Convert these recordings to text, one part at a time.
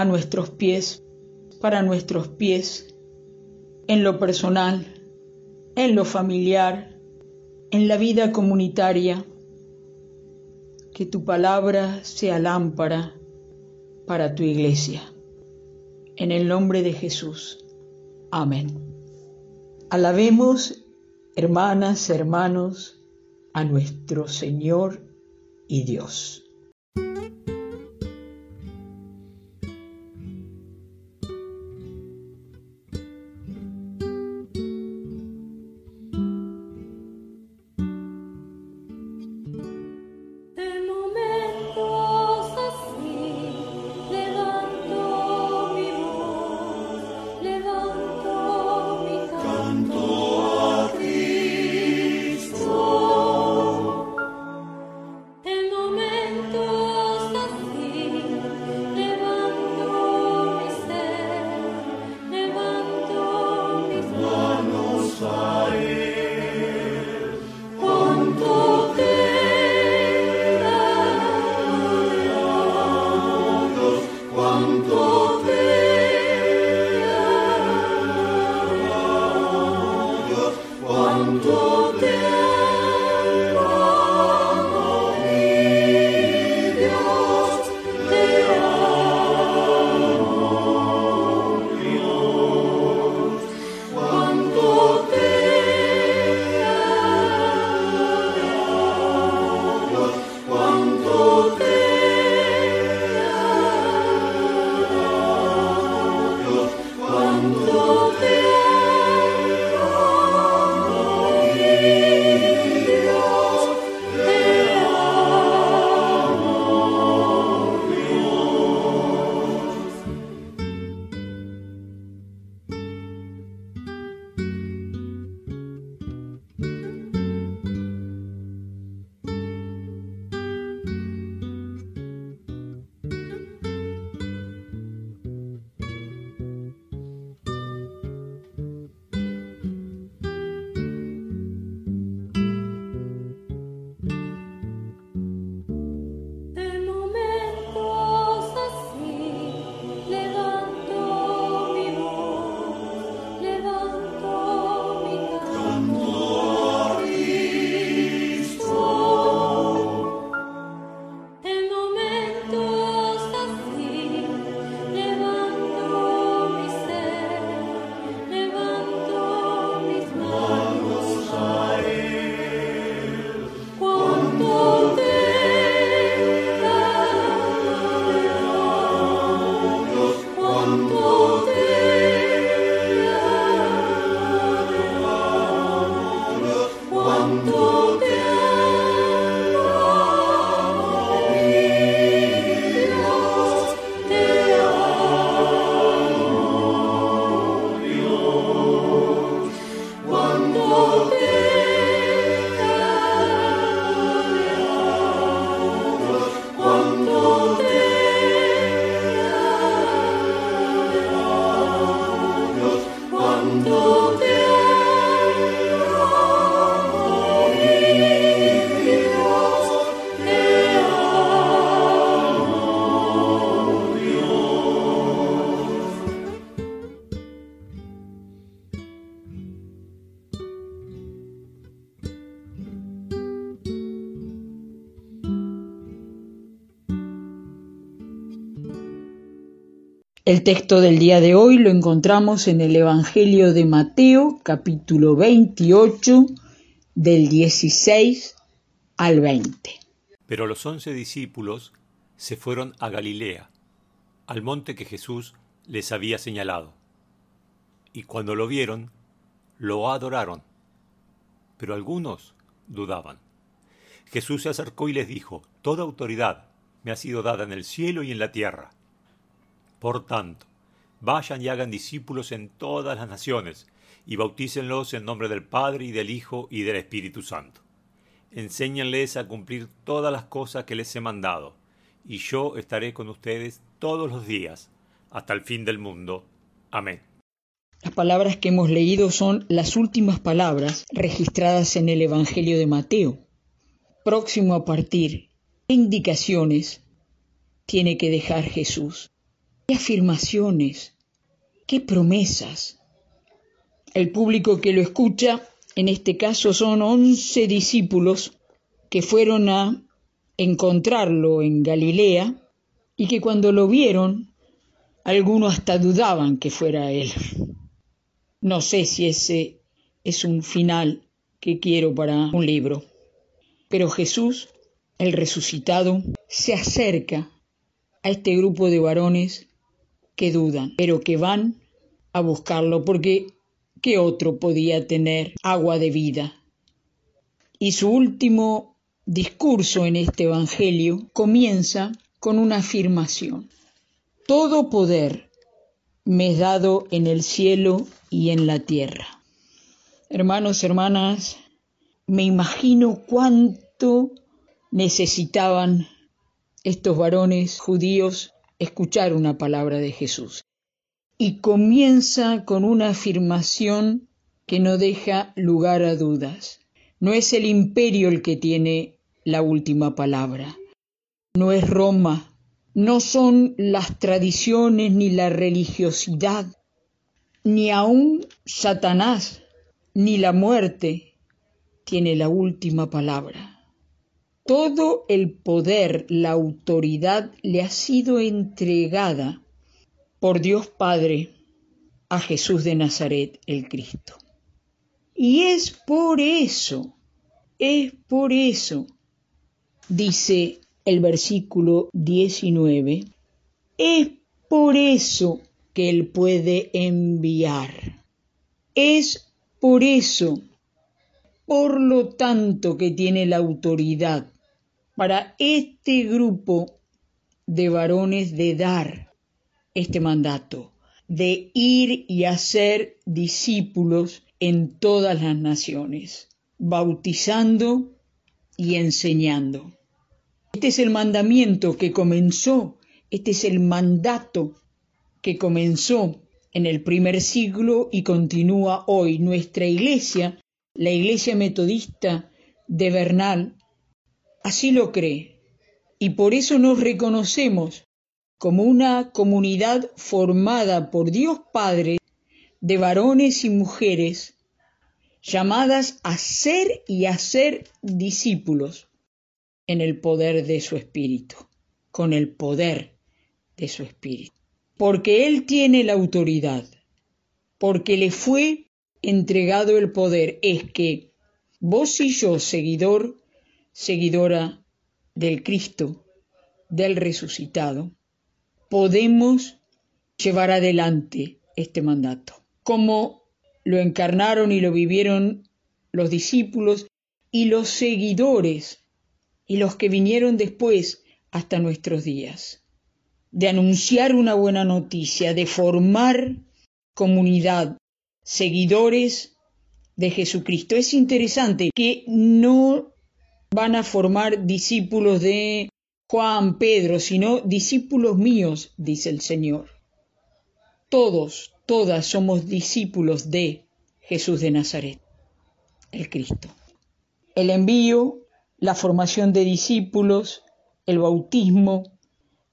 a nuestros pies, para nuestros pies, en lo personal, en lo familiar, en la vida comunitaria. Que tu palabra sea lámpara para tu iglesia. En el nombre de Jesús. Amén. Alabemos, hermanas, hermanos, a nuestro Señor y Dios. 多。El texto del día de hoy lo encontramos en el Evangelio de Mateo, capítulo 28, del 16 al 20. Pero los once discípulos se fueron a Galilea, al monte que Jesús les había señalado. Y cuando lo vieron, lo adoraron. Pero algunos dudaban. Jesús se acercó y les dijo, Toda autoridad me ha sido dada en el cielo y en la tierra. Por tanto, Vayan y hagan discípulos en todas las naciones, y bautícenlos en nombre del Padre y del Hijo y del Espíritu Santo. Enséñenles a cumplir todas las cosas que les he mandado, y yo estaré con ustedes todos los días, hasta el fin del mundo. Amén. Las palabras que hemos leído son las últimas palabras registradas en el Evangelio de Mateo. Próximo a partir, ¿qué indicaciones tiene que dejar Jesús? ¿Qué afirmaciones? ¿Qué promesas? El público que lo escucha, en este caso son once discípulos que fueron a encontrarlo en Galilea y que cuando lo vieron, algunos hasta dudaban que fuera él. No sé si ese es un final que quiero para un libro. Pero Jesús, el resucitado, se acerca a este grupo de varones que dudan, pero que van a buscarlo porque ¿qué otro podía tener agua de vida? Y su último discurso en este Evangelio comienza con una afirmación. Todo poder me es dado en el cielo y en la tierra. Hermanos, hermanas, me imagino cuánto necesitaban estos varones judíos escuchar una palabra de Jesús. Y comienza con una afirmación que no deja lugar a dudas. No es el imperio el que tiene la última palabra. No es Roma no son las tradiciones ni la religiosidad, ni aun Satanás, ni la muerte tiene la última palabra. Todo el poder, la autoridad le ha sido entregada por Dios Padre a Jesús de Nazaret el Cristo. Y es por eso, es por eso, dice el versículo 19, es por eso que Él puede enviar. Es por eso, por lo tanto, que tiene la autoridad para este grupo de varones de dar este mandato, de ir y hacer discípulos en todas las naciones, bautizando y enseñando. Este es el mandamiento que comenzó, este es el mandato que comenzó en el primer siglo y continúa hoy. Nuestra iglesia, la iglesia metodista de Bernal, así lo cree. Y por eso nos reconocemos como una comunidad formada por Dios Padre de varones y mujeres llamadas a ser y a ser discípulos en el poder de su espíritu, con el poder de su espíritu. Porque Él tiene la autoridad, porque le fue entregado el poder, es que vos y yo, seguidor, seguidora del Cristo, del resucitado, podemos llevar adelante este mandato, como lo encarnaron y lo vivieron los discípulos y los seguidores y los que vinieron después hasta nuestros días, de anunciar una buena noticia, de formar comunidad, seguidores de Jesucristo. Es interesante que no van a formar discípulos de Juan, Pedro, sino discípulos míos, dice el Señor. Todos, todas somos discípulos de Jesús de Nazaret, el Cristo. El envío la formación de discípulos, el bautismo,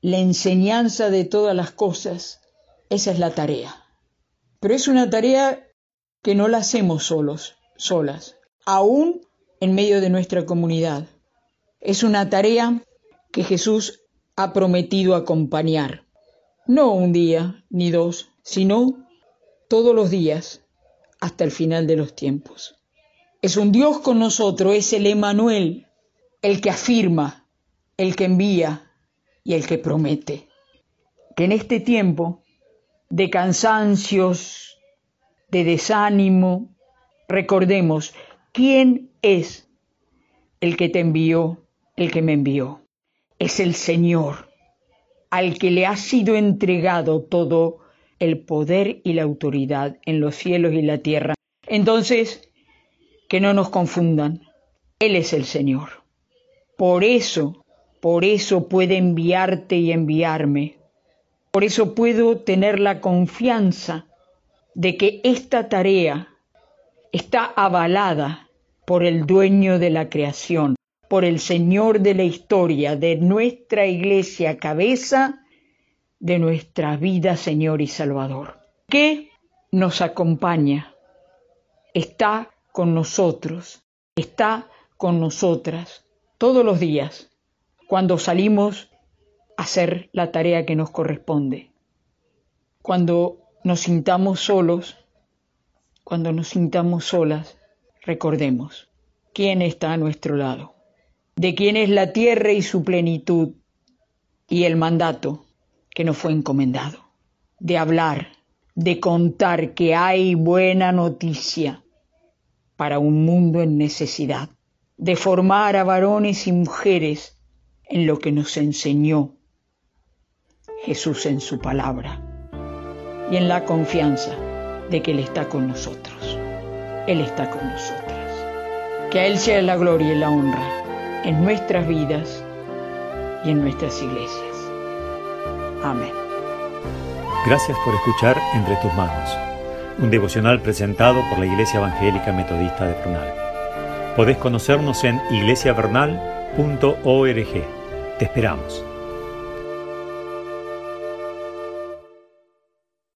la enseñanza de todas las cosas. Esa es la tarea. Pero es una tarea que no la hacemos solos, solas, aún en medio de nuestra comunidad. Es una tarea que Jesús ha prometido acompañar. No un día ni dos, sino todos los días hasta el final de los tiempos. Es un Dios con nosotros, es el Emanuel, el que afirma, el que envía y el que promete. Que en este tiempo de cansancios, de desánimo, recordemos quién es el que te envió, el que me envió. Es el Señor, al que le ha sido entregado todo el poder y la autoridad en los cielos y la tierra. Entonces, que no nos confundan, Él es el Señor. Por eso, por eso puede enviarte y enviarme. Por eso puedo tener la confianza de que esta tarea está avalada por el dueño de la creación, por el Señor de la historia, de nuestra iglesia cabeza, de nuestra vida Señor y Salvador, que nos acompaña, está con nosotros, está con nosotras todos los días cuando salimos a hacer la tarea que nos corresponde. Cuando nos sintamos solos, cuando nos sintamos solas, recordemos quién está a nuestro lado, de quién es la tierra y su plenitud y el mandato que nos fue encomendado, de hablar, de contar que hay buena noticia para un mundo en necesidad, de formar a varones y mujeres en lo que nos enseñó Jesús en su palabra y en la confianza de que Él está con nosotros. Él está con nosotras. Que a Él sea la gloria y la honra en nuestras vidas y en nuestras iglesias. Amén. Gracias por escuchar Entre tus manos, un devocional presentado por la Iglesia Evangélica Metodista de Bernal. Podés conocernos en iglesiavernal.org. Te esperamos.